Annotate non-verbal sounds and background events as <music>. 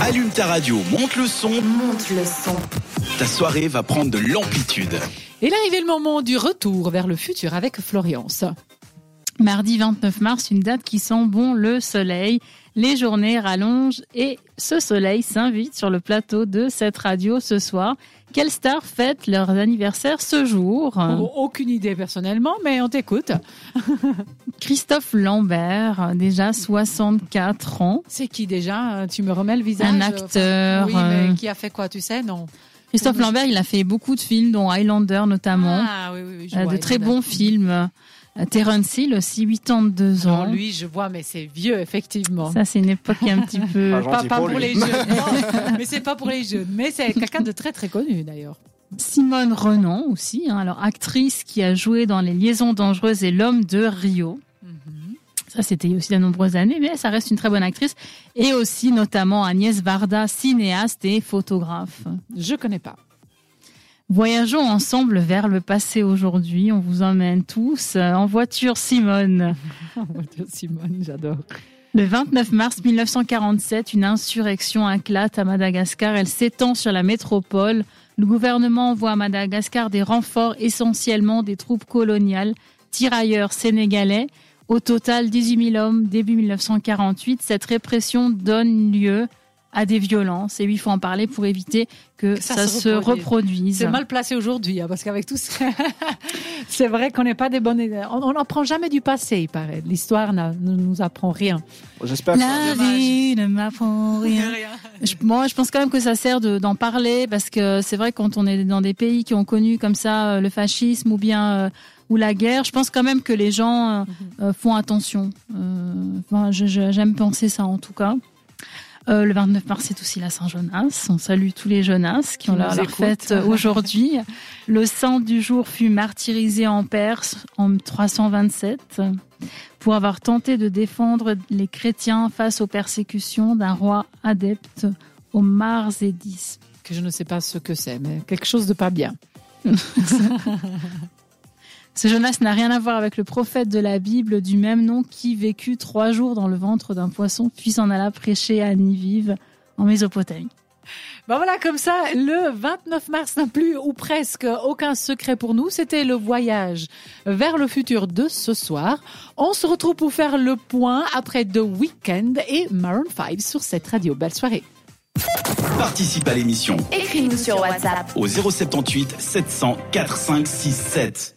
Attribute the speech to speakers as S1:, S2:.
S1: Allume ta radio, monte le son.
S2: Monte le son.
S1: Ta soirée va prendre de l'amplitude.
S3: Et là arrivé le moment du retour vers le futur avec Florence.
S4: Mardi 29 mars, une date qui sent bon le soleil. Les journées rallongent et ce soleil s'invite sur le plateau de cette radio ce soir. Quelles stars fêtent leur anniversaire ce jour?
S3: Oh, Aucune idée personnellement, mais on t'écoute. <laughs>
S4: Christophe Lambert, déjà 64 ans.
S3: C'est qui déjà? Tu me remets le visage?
S4: Un acteur,
S3: Oui, mais
S4: euh,
S3: qui a fait quoi Tu sais, non
S4: Christophe Lambert, il a fait beaucoup de films, dont Highlander notamment.
S3: Ah oui, oui, oui. je
S4: Euh,
S3: vois,
S4: de très bons films. Euh, Terence Hill aussi, 82 ans.
S3: Non, lui, je vois, mais c'est vieux, effectivement.
S4: Ça, c'est une époque un petit peu...
S5: Pas
S3: Pas,
S5: gentil
S3: pas
S5: pour lui.
S3: les jeunes, <laughs> non, mais c'est pas pour les jeunes. Mais c'est quelqu'un de très très connu d'ailleurs.
S4: Simone Renan aussi, hein, alors actrice qui a joué dans Les Liaisons dangereuses et L'homme de Rio. Ça, c'était il y a aussi de nombreuses années, mais ça reste une très bonne actrice. Et aussi, notamment, Agnès Varda, cinéaste et photographe.
S3: Je connais pas.
S4: Voyageons ensemble vers le passé aujourd'hui. On vous emmène tous euh, en voiture, Simone. <laughs>
S3: Simone, j'adore.
S4: Le 29 mars 1947, une insurrection éclate à Madagascar. Elle s'étend sur la métropole. Le gouvernement envoie à Madagascar des renforts, essentiellement des troupes coloniales, tirailleurs sénégalais. Au total, 18 000 hommes début 1948. Cette répression donne lieu à des violences. Et oui, il faut en parler pour éviter que,
S3: Que ça
S4: ça,
S3: se
S4: se
S3: reproduise.
S4: reproduise.
S3: C'est mal placé aujourd'hui, hein, parce qu'avec tout ça, <laughs> c'est vrai qu'on n'est pas des bonnes. On n'apprend jamais du passé, il paraît. L'histoire ne nous apprend rien.
S5: J'espère que
S4: La vie ne m'apprend <laughs> rien. Je, moi, je pense quand même que ça sert de- d'en parler parce que c'est vrai quand on est dans des pays qui ont connu comme ça euh, le fascisme ou bien euh, ou la guerre, je pense quand même que les gens euh, euh, font attention. Euh, enfin, j'aime penser ça en tout cas. Euh, le 29 mars, c'est aussi la Saint-Jonas. On salue tous les Jonas qui ont leur, fête euh, aujourd'hui. <laughs> Le saint du jour fut martyrisé en Perse en 327 pour avoir tenté de défendre les chrétiens face aux persécutions d'un roi adepte au marzédisme.
S3: Que je ne sais pas ce que c'est, mais quelque chose de pas bien. <laughs>
S4: Ce Jonas n'a rien à voir avec le prophète de la Bible du même nom qui vécut trois jours dans le ventre d'un poisson puis s'en alla prêcher à Nivive en Mésopotamie.
S3: Ben voilà, comme ça, le 29 mars n'a plus ou presque aucun secret pour nous. C'était le voyage vers le futur de ce soir. On se retrouve pour faire le point après The Weeknd et Maroon 5 sur cette radio. Belle soirée.
S1: Participe à l'émission
S2: Écris-nous sur WhatsApp.
S1: au 078 700 4567.